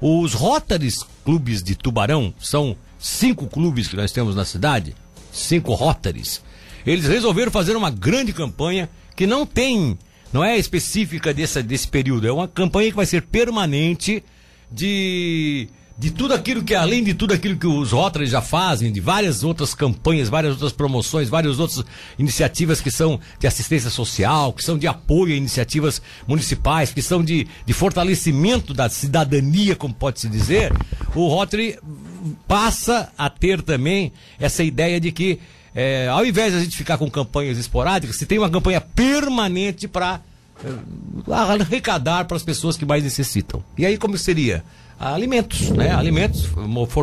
Os Rotaries Clubes de Tubarão, são cinco clubes que nós temos na cidade, cinco Rotaries. Eles resolveram fazer uma grande campanha que não tem, não é específica desse, desse período, é uma campanha que vai ser permanente de de tudo aquilo que, além de tudo aquilo que os Rotary já fazem, de várias outras campanhas, várias outras promoções, várias outras iniciativas que são de assistência social, que são de apoio a iniciativas municipais, que são de, de fortalecimento da cidadania, como pode-se dizer, o Rotary passa a ter também essa ideia de que, é, ao invés de a gente ficar com campanhas esporádicas, se tem uma campanha permanente para é, arrecadar para as pessoas que mais necessitam. E aí como seria? alimentos, né? Alimentos,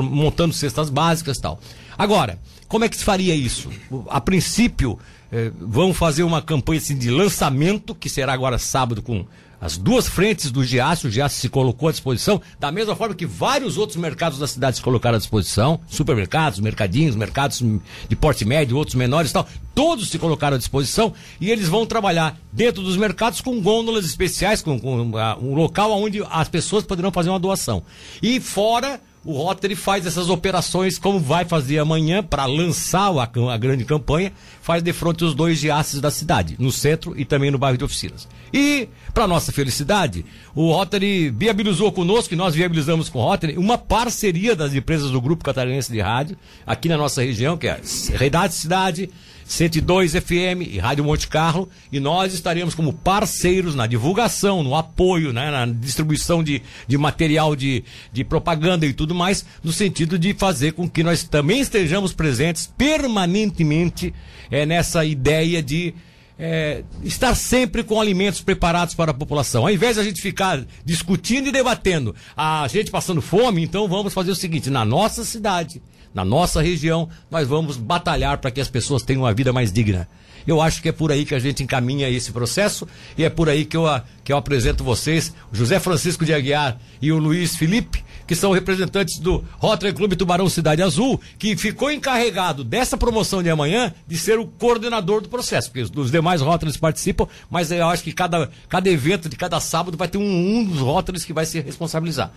montando cestas básicas e tal. Agora, como é que se faria isso? A princípio, eh, vão fazer uma campanha assim, de lançamento, que será agora sábado com as duas frentes do Giaço, o Giaço se colocou à disposição, da mesma forma que vários outros mercados da cidade se colocaram à disposição, supermercados, mercadinhos, mercados de porte médio, outros menores e tal, todos se colocaram à disposição e eles vão trabalhar dentro dos mercados com gôndolas especiais, com, com uh, um local onde as pessoas poderão fazer uma doação. E fora o Rotary faz essas operações como vai fazer amanhã para lançar a, a, grande campanha, faz de frente os dois giaces da cidade, no centro e também no bairro de oficinas. E, para nossa felicidade, o Rotary viabilizou conosco, e nós viabilizamos com o Rotary, uma parceria das empresas do Grupo Catarinense de Rádio, aqui na nossa região, que é Redade Cidade, 102 FM e Rádio Monte Carlo, e nós estaremos como parceiros na divulgação, no apoio, né, na distribuição de, de material de, de propaganda e tudo mais, no sentido de fazer com que nós também estejamos presentes permanentemente é, nessa ideia de é, estar sempre com alimentos preparados para a população. Ao invés de a gente ficar discutindo e debatendo, a gente passando fome, então vamos fazer o seguinte: na nossa cidade, na nossa região, nós vamos batalhar para que as pessoas tenham uma vida mais digna. Eu acho que é por aí que a gente encaminha esse processo e é por aí que eu, que eu apresento vocês, José Francisco de Aguiar e o Luiz Felipe, que são representantes do Rotary Clube Tubarão Cidade Azul, que ficou encarregado dessa promoção de amanhã de ser o coordenador do processo, porque os demais Rotarys participam, mas eu acho que cada, cada evento de cada sábado vai ter um, um dos Rotarys que vai se responsabilizar.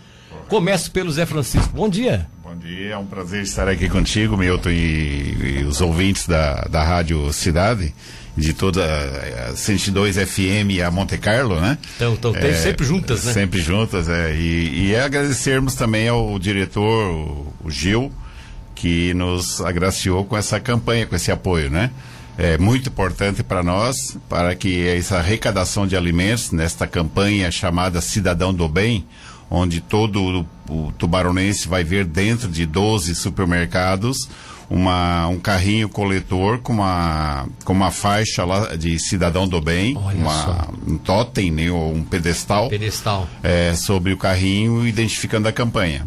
Começo pelo Zé Francisco. Bom dia. Bom dia, é um prazer estar aqui contigo, Milton, e, e os ouvintes da, da Rádio Cidade, de toda a 102 FM e a Monte Carlo, né? Então, então é, sempre juntas, né? Sempre juntas, é. E, e é agradecermos também ao diretor, o, o Gil, que nos agraciou com essa campanha, com esse apoio, né? é muito importante para nós, para que essa arrecadação de alimentos, nesta campanha chamada Cidadão do Bem, onde todo o, o tubaronense vai ver dentro de 12 supermercados uma, um carrinho coletor com uma, com uma faixa lá de cidadão do bem, uma, um totem, né, ou um pedestal, pedestal. É, sobre o carrinho identificando a campanha.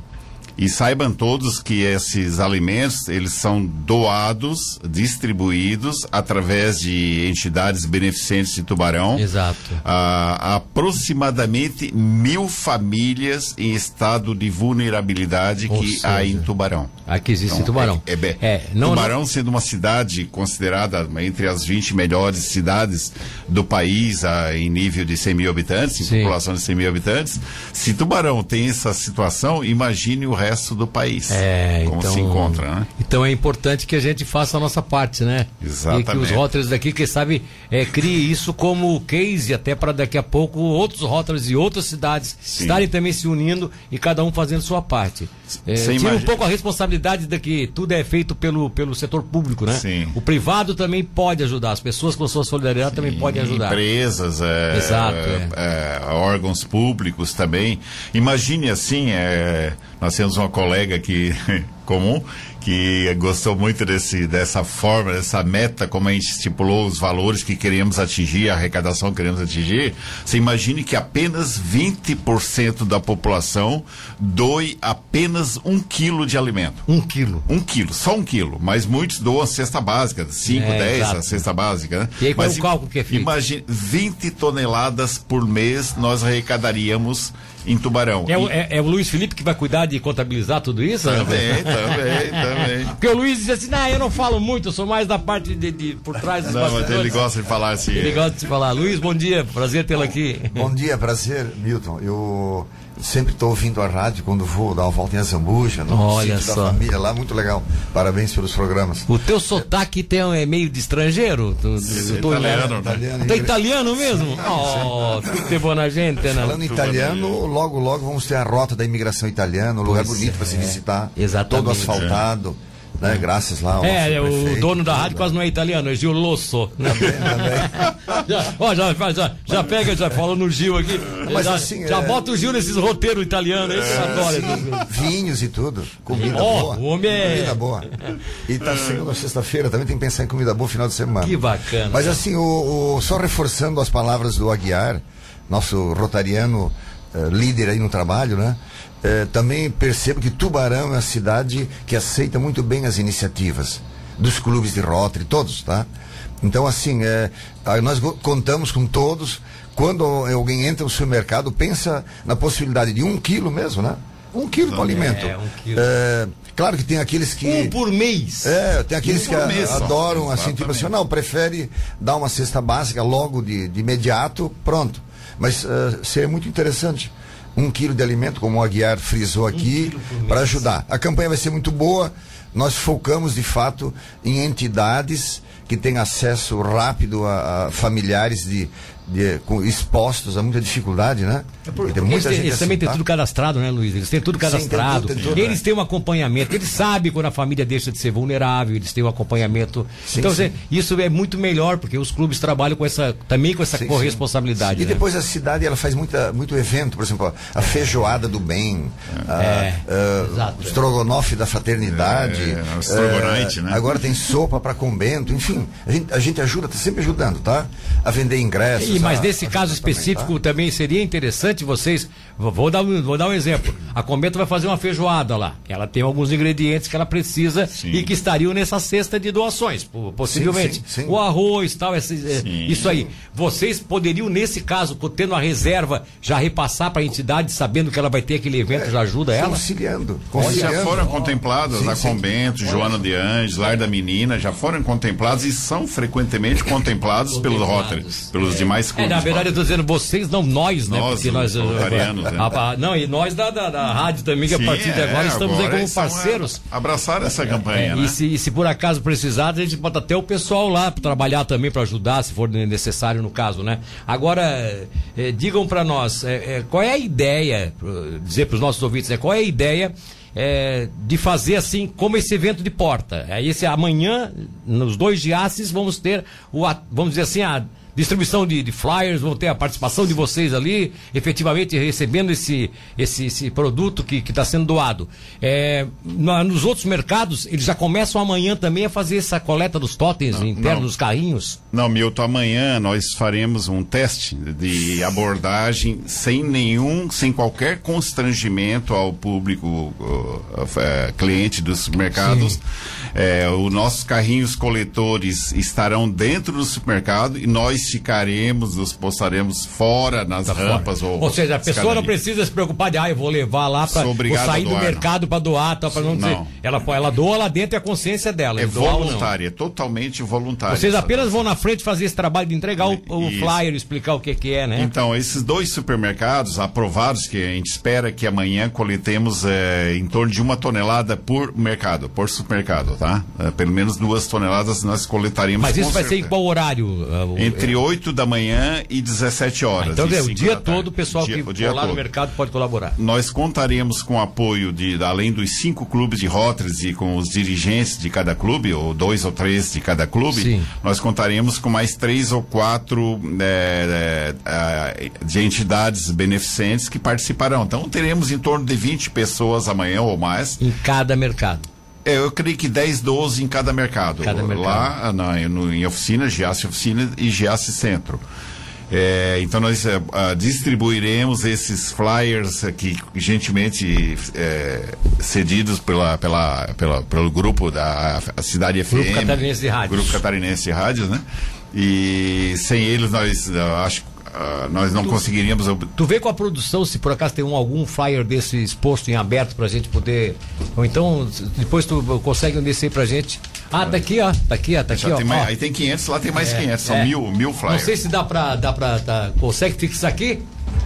E saibam todos que esses alimentos, eles são doados, distribuídos através de entidades beneficentes de Tubarão. Exato. A, aproximadamente mil famílias em estado de vulnerabilidade Ou que seja, há em Tubarão. Aqui existe então, Tubarão. É, é, é não, Tubarão não... sendo uma cidade considerada entre as 20 melhores cidades do país a, em nível de 100 mil habitantes, em Sim. população de 100 mil habitantes. Se Tubarão tem essa situação, imagine o resto do país. É, como então, se encontra, né? Então é importante que a gente faça a nossa parte, né? Exatamente. E que os rótulos daqui, quem sabe, é, crie isso como case até para daqui a pouco outros rótulos e outras cidades Sim. estarem também se unindo e cada um fazendo sua parte. É, tira imagina... um pouco a responsabilidade de que tudo é feito pelo, pelo setor público, né? Sim. O privado também pode ajudar, as pessoas com sua solidariedade Sim. também podem ajudar. Empresas, é, Exato, é, é. órgãos públicos também. Imagine assim, é, nós temos uma colega aqui comum que gostou muito desse, dessa forma, dessa meta, como a gente estipulou os valores que queremos atingir, a arrecadação que queremos atingir. Você imagine que apenas 20% da população doe apenas um quilo de alimento. Um quilo? Um quilo, só um quilo. Mas muitos doam a cesta básica, 5, 10 é, a cesta básica, né? E aí qual Mas, o cálculo que é feito? Imagine, 20 toneladas por mês nós arrecadaríamos em Tubarão. É, o, é, é, o Luiz Felipe que vai cuidar de contabilizar tudo isso? Também, também, também. Porque o Luiz diz assim, não, eu não falo muito, eu sou mais da parte de, de por trás dos Não, mas ele gosta de falar assim. Ele gosta de falar. Luiz, bom dia, prazer tê-lo aqui. Bom dia, prazer, Milton. Eu sempre estou ouvindo a rádio quando vou dar uma volta em Azambuja, no Olha sítio só. da família lá, muito legal. Parabéns pelos programas. O teu sotaque tem, é meio de estrangeiro? Tu, tu, tu- italiano, né? Italiano, Tu é italiano mesmo? Oh, que boa gente, né? Falando italiano, logo, logo vamos ter a rota da imigração italiana, um lugar Pois bonito para se é. visitar. Exatamente. Todo asfaltado, né? Graças lá ao É, nosso o prefeito, dono da rádio né? quase não é italiano, é Gil Losso. né? Também. Já, ó, já, já, já pega, já fala no Gil aqui. Mas já, assim, já é- bota o Gil nesses roteiros italianos, esse adora. Vinhos e tudo. Comida Ó, boa. o homem é- Comida boa. E tá segunda, sexta-feira, também tem que pensar em comida boa final de semana. Que bacana. Mas assim, o, o- só reforçando as palavras do Aguiar, nosso rotariano eh, líder aí no trabalho, né? Eh, também percebo que Tubarão é uma cidade que aceita muito bem as iniciativas dos clubes de Rotary, todos, tá? Então, assim, ah, nós contamos com todos. Quando alguém entra no supermercado, pensa na possibilidade de um quilo mesmo, né? Um quilo para alimento. É, um quilo. Eh, claro que tem aqueles que. Um por mês. É, tem aqueles Um que mês só. adoram, assim, tipo assim, não, prefere dar uma cesta básica logo de, de imediato, pronto. Mas eh, seria muito interessante. Um quilo de alimento, como o Aguiar frisou aqui, mês. para ajudar. A campanha vai ser muito boa. Nós focamos, de fato, em entidades que têm acesso rápido a, a familiares de, de- com- expostos a muita dificuldade, né? É por- tem muita eles, eles também assim, têm tá? tudo cadastrado, né, Luiz? Eles têm tudo Sim, tem cadastrado. tudo, tem tudo, eles é. têm um acompanhamento. Eles sabem quando a família deixa de ser vulnerável. Eles têm um acompanhamento. Sim, então, sim. você- isso é muito melhor, porque os clubes trabalham com essa, também com essa Sim, corresponsabilidade. E né? depois a cidade ela faz muita, muito evento, por exemplo, a feijoada do bem, a, É, a- exato. o estrogonofe da fraternidade. É, o estrogonite, eh, né? Agora tem sopa para convento, enfim, a gente, a gente ajuda, tá sempre ajudando, tá? A vender ingressos. E, mas a- nesse a caso ajudar também, específico tá? também seria interessante vocês. vou- dar, vou dar um exemplo. A Cometa vai fazer uma feijoada lá. Ela tem alguns ingredientes que ela precisa Sim. e que estariam nessa cesta de doações, po- possivelmente. sim, sim. O arroz tal, esse, é, isso aí. Vocês poderiam, nesse caso, tendo a reserva, já repassar para a entidade, sabendo que ela vai ter aquele evento, já ajuda ela? Conciliando. Já conciliando. foram contemplados Sim, a sim. Convento, Joana de Anjos, Lar da Menina, já foram contemplados e são frequentemente contemplados pelos Rotary, pelos demais É, clubes. na verdade, eu tô dizendo vocês, não nós, né? Nós, Porque os nós. né? Não, e nós da, da, da rádio também, que a Sim, partir de é, agora estamos aí como é, parceiros. Abraçaram essa campanha, É, né? e, se, e se por acaso precisar, a gente bota até o pessoal lá para trabalhar também, para ajudar, se for necessário no caso, né? Agora, eh, digam para nós, eh, qual é a ideia, dizer para os nossos ouvintes, né, qual é a ideia eh, de fazer assim, como esse evento de porta? Aí esse amanhã, nos dois diaces, vamos ter, o, a- vamos dizer assim, a distribuição de, de flyers, vão ter a participação de vocês ali, efetivamente recebendo esse, esse, esse produto que está sendo doado. É, na- nos outros mercados, eles já começam amanhã também a fazer essa coleta dos totens internos não. dos carrinhos. Não, Milton, amanhã nós faremos um teste de abordagem sem nenhum, sem qualquer constrangimento ao público uh, uh, cliente dos supermercados. É, os nossos carrinhos coletores estarão dentro do supermercado e nós ficaremos, nos postaremos fora nas rampas ou, Ou seja, a pessoa não escadaria. precisa se preocupar de, ah, eu vou levar lá para sair do mercado para doar, tá, para não dizer. Não. Ela, ela doa lá dentro é a consciência dela. É não. voluntária, é totalmente voluntária. Vocês apenas vão na frente fazer esse trabalho de entregar o, o flyer, explicar o que, que é, né? Então, esses dois supermercados aprovados, que a gente espera que amanhã coletemos eh, em torno de uma tonelada por mercado, por supermercado, tá? Eh, pelo menos duas toneladas nós coletaremos. Mas isso vai ser em certeza. qual horário? ah, o- Entre 8 da manhã e 17 horas. Então, e é, o dia todo o pessoal O dia- que o dia for lá no todo. mercado pode colaborar. Nós contaremos com o apoio de, além dos cinco clubes de Rotters e com os dirigentes de cada clube, ou dois ou três de cada clube, Sim. nós contaremos com mais três ou quatro eh, eh, ah, de entidades beneficentes que participarão. Então teremos em torno de 20 pessoas amanhã ou mais. Em cada mercado. É, eu creio que 10, 12 em cada mercado. Cada mercado. Lá na, no, em oficina, Giasse Oficina e Giasse Centro. É, então nós é, distribuiremos esses flyers aqui gentilmente é, cedidos pela, pela, pela- pelo grupo da Cidade FM. Grupo Catarinense de Rádios. Grupo Catarinense de Rádios, né? E sem eles nós acho ah, nós não conseguiríamos ob- Tu vê com a produção se por acaso tem um, algum flyer desse exposto em aberto pra gente poder. Ou então, depois tu consegue um desse aí pra gente. Ah, tá aqui, ó. Tá aqui, ó. Tá aqui, ó. tem mais- ó. aí tem 500, lá tem mais É, 500, são é. mil, mil Não flyers. sei se dá pra. Dá pra tá- consegue fixar aqui?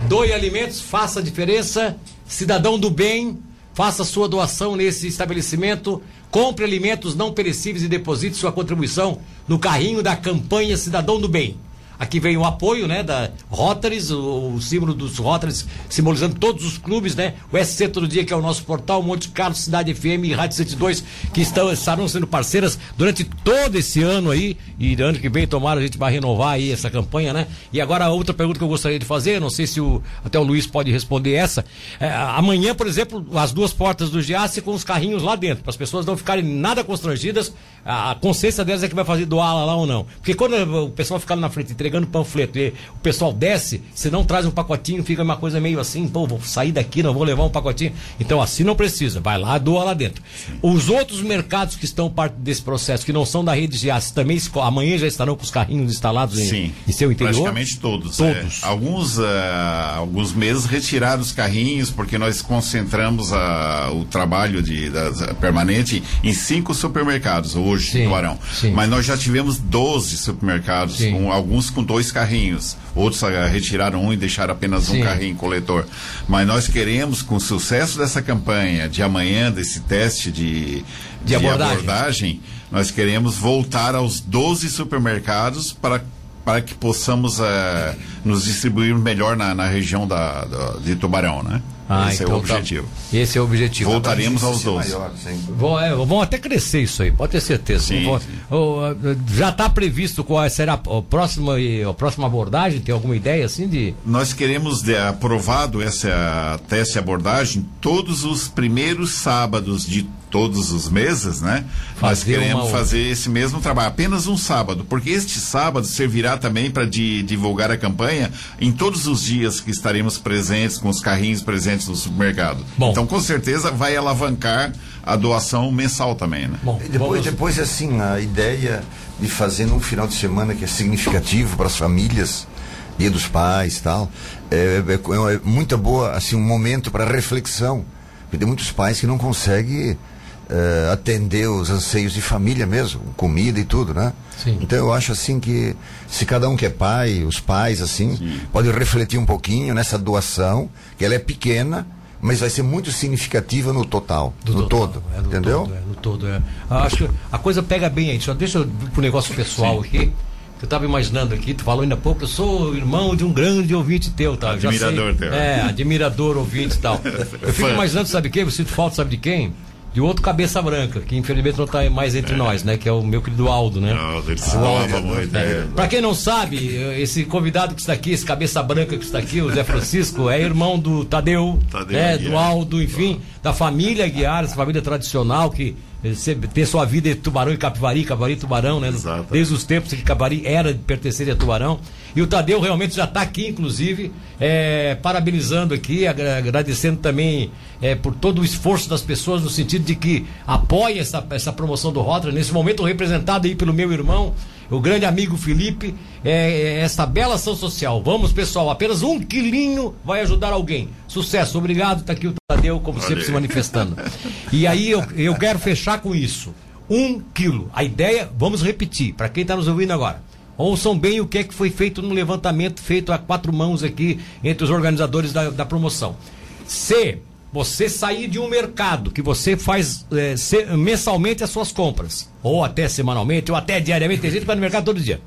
doe alimentos, faça a diferença. Cidadão do bem, faça sua doação nesse estabelecimento. Compre alimentos não perecíveis e deposite sua contribuição no carrinho da campanha Cidadão do Bem. Aqui vem o apoio, né, da Rotaries, o, o símbolo dos Rotaries, simbolizando todos os clubes, né? O SC Todo Dia, que é o nosso portal, Monte Carlos, Cidade FM e Rádio 102, que estão, estarão sendo parceiras durante todo esse ano aí, e ano que vem, tomara, a gente vai renovar aí essa campanha, né? E agora, outra pergunta que eu gostaria de fazer, não sei se o, até o Luiz pode responder essa, é, amanhã, por exemplo, as duas portas do Giasse com os carrinhos lá dentro, para as pessoas não ficarem nada constrangidas, a, consciência delas é que vai fazer doar lá ou não. Porque quando o pessoal ficar na frente entregando panfleto e o pessoal desce, se não traz um pacotinho, fica uma coisa meio assim, pô, vou sair daqui, não vou levar um pacotinho. Então assim não precisa, vai lá, doa lá dentro. Sim. Os outros mercados que estão parte desse processo, que não são da rede de aço, também amanhã já estarão com os carrinhos instalados em, em seu interior? praticamente todos. Todos. É, alguns, uh, alguns meses retiraram os carrinhos, porque nós concentramos uh, o trabalho de, da, permanente em cinco supermercados hoje sim, no Arão. Sim. Mas nós já tivemos 12 supermercados, com, alguns com dois carrinhos. Outros uh, retiraram um e deixaram apenas Sim. um carrinho coletor. Mas nós queremos, com o sucesso dessa campanha de amanhã, desse teste de, de, de abordagem. abordagem, nós queremos voltar aos 12 supermercados para para que possamos uh, nos distribuir melhor na, na região da, da, de Tubarão, né? Ah, esse então é o então tá. objetivo. Tá. Esse é o objetivo. Voltaremos aos 12. Vão, é, vão até crescer isso aí, pode ter certeza. Sim, vão, sim. já está previsto qual será a próxima, a próxima abordagem? Tem alguma ideia assim de. Nós queremos de, aprovado essa teste abordagem todos os primeiros sábados de todos os meses, né? Fazer Nós queremos fazer esse mesmo trabalho, apenas um sábado, porque este sábado servirá também para divulgar a campanha em todos os dias que estaremos presentes, com os carrinhos presentes no supermercado. Bom. Então, com certeza, vai alavancar a doação mensal também, né? Bom, depois, depois, assim, a ideia de fazer num final de semana que é significativo para as famílias, dia dos pais tal, é, é, é muito boa, assim, um momento para reflexão. Porque tem muitos pais que não conseguem uh, atender os anseios de família mesmo, comida e tudo, né? Sim. Então eu acho assim que se cada um que é pai, os pais assim, Sim. pode refletir um pouquinho nessa doação, que ela é pequena, mas vai ser muito significativa no total, Do no total, todo, é, no entendeu? Todo, é, no todo, é. Acho que a coisa pega bem aí. Só deixa eu ir pro negócio pessoal Sim. aqui. Eu estava imaginando aqui, tu falou ainda há pouco, eu sou irmão de um grande ouvinte teu, tá? Admirador teu. É, admirador ouvinte e tal. Eu fico imaginando, sabe quem? Eu sinto falta, sabe de quem? De outro cabeça branca, que infelizmente não está mais entre é. nós, né? Que é o meu querido Aldo, né? Aldo, ele muito, é. Para quem não sabe, esse convidado que está aqui, esse cabeça branca que está aqui, o Zé Francisco, é irmão do Tadeu, Tadeu né? do Aldo, enfim, da família Guiar, essa família tradicional que ter sua vida em Tubarão e Capivari, Capivari e Tubarão, né? Exato. Desde os tempos que Capivari era de pertencer a Tubarão. E o Tadeu realmente já está aqui, inclusive, é, parabenizando aqui, agradecendo também é, por todo o esforço das pessoas, no sentido de que apoia essa, essa promoção do Rotary, nesse momento representado aí pelo meu irmão, o grande amigo Felipe, é, é, essa bela ação social. Vamos, pessoal, apenas um quilinho vai ajudar alguém. Sucesso, obrigado, está aqui o Tadeu, como Valeu. sempre, se manifestando. E aí eu, eu quero fechar com isso. Um quilo. A ideia, vamos repetir, para quem está nos ouvindo agora. Ouçam bem o que é que foi feito no levantamento feito a quatro mãos aqui entre os organizadores da, da promoção. Se você sair de um mercado que você faz é, se, mensalmente as suas compras, ou até semanalmente, ou até diariamente, tem gente que vai no mercado todo dia.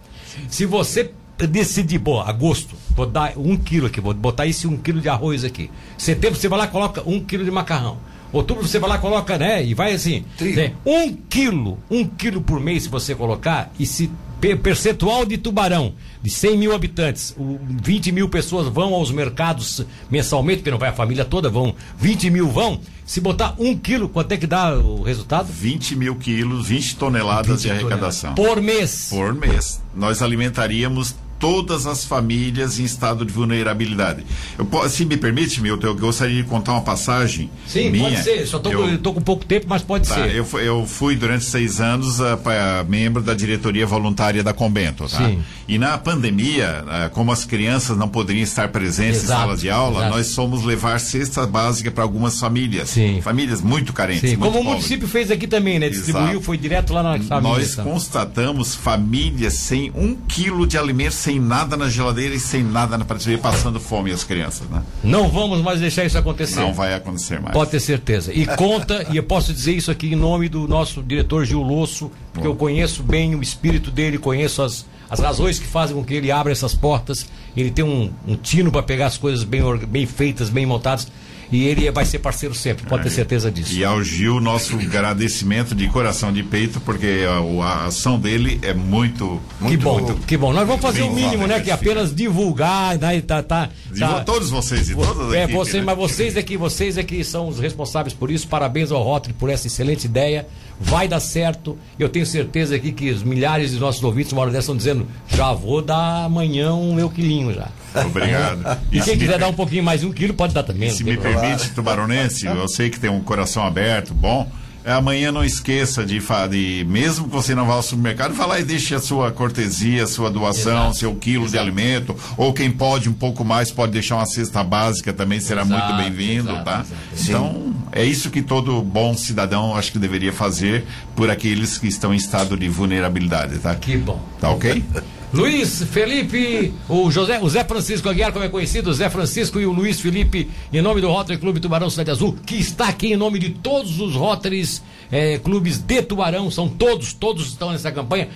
Se você decidir, pô, agosto, vou dar um quilo aqui, vou botar esse um quilo de arroz aqui. Setembro você vai lá e coloca um quilo de macarrão. Outubro você vai lá coloca, né? E vai assim. Né, um quilo, um quilo por mês se você colocar, e se percentual de tubarão de 100 mil habitantes, 20 mil pessoas vão aos mercados mensalmente, porque não vai a família toda, vão 20 mil vão. Se botar um quilo, quanto é que dá o resultado? 20 mil quilos, 20 toneladas 20 de arrecadação. Por mês. Por mês. Nós alimentaríamos todas as famílias em estado de vulnerabilidade. Eu, se me permite, Milton, eu gostaria de contar uma passagem. Sim, minha. pode ser. Só estou com pouco tempo, mas pode tá, ser. Eu, eu fui durante seis anos uh, pra, membro da diretoria voluntária da Convento. Tá? Sim. E na pandemia, uh, como as crianças não poderiam estar presentes exato, em sala de aula, exato. nós somos levar cesta básica para algumas famílias. Sim. Famílias muito carentes. Sim. Muito como pobres. o município fez aqui também, né? Distribuiu, exato. foi direto lá na família. Nós constatamos famílias sem um quilo de alimento sem sem nada na geladeira e sem nada na prateleira, passando fome as crianças, né? Não vamos mais deixar isso acontecer. Não vai acontecer mais. Pode ter certeza. E conta, e eu posso dizer isso aqui em nome do nosso diretor Gil Losso, porque eu conheço bem o espírito dele, conheço as, as razões que fazem com que ele abra essas portas. Ele tem um, um tino para pegar as coisas bem, bem feitas, bem montadas. E ele vai ser parceiro sempre, pode ter certeza disso. E ao Gil, nosso agradecimento de coração de peito, porque a, a ação dele é muito. Que muito, bom, muito- que bom. Nós vamos fazer o mínimo, né? Que é apenas divulgar, né? Tá, tá, tá. todos vocês e todas É, aqui, você, né? mas vocês é que vocês é que são os responsáveis por isso. Parabéns ao Rotary por essa excelente ideia. Vai dar certo. Eu tenho certeza aqui que os milhares de nossos ouvintes, uma hora dessa, estão dizendo: já vou dar amanhã um meu quilinho já. Obrigado. E quem quiser per- dar um pouquinho mais de um quilo, pode dar também. Se me problema. permite, tubaronense, eu sei que tem um coração aberto, bom. é, Amanhã não esqueça de, de mesmo que você não vá ao supermercado, vá lá e deixe a sua cortesia, a sua doação, Exato. seu quilo de alimento, ou quem pode um pouco mais pode deixar uma cesta básica também, será Exato, muito bem-vindo, exato, tá? exato. Então, é isso que todo bom cidadão acho que deveria fazer por aqueles que estão em estado de vulnerabilidade, tá? Que bom. Tá ok? Luiz Felipe, o José, o Zé Francisco Aguiar, como é conhecido, o Zé Francisco e o Luiz Felipe, em nome do Rotary Clube Tubarão Cidade Azul, que está aqui em nome de todos os Rotaries eh, clubes de Tubarão, são todos, todos estão nessa campanha.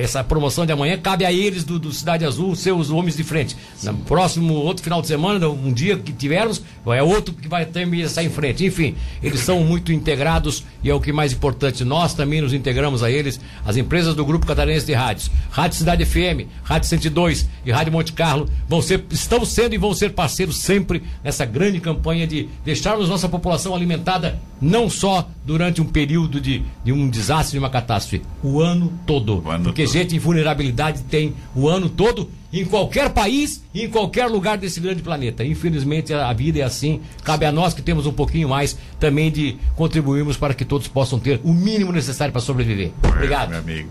Essa promoção de amanhã cabe a eles do, do Cidade Azul, seus homens de frente. No próximo, outro final de semana, um dia que tivermos, é outro que vai também sair em frente. Enfim, eles são muito integrados e é o que mais importante. Nós também nos integramos a eles, as empresas do Grupo Catarinense de Rádios, Rádio Cidade FM, Rádio 102 e Rádio Monte Carlo vão ser, estão sendo e vão ser parceiros sempre nessa grande campanha de deixarmos nossa população alimentada não só durante um período de, de um desastre, de uma catástrofe, o ano todo. O ano Porque todo. gente em vulnerabilidade tem o ano todo em qualquer país e em qualquer lugar desse grande planeta. Infelizmente a vida é assim. Cabe a nós que temos um pouquinho mais também de contribuirmos para que todos possam ter o mínimo necessário para sobreviver. Obrigado. Meu amigo.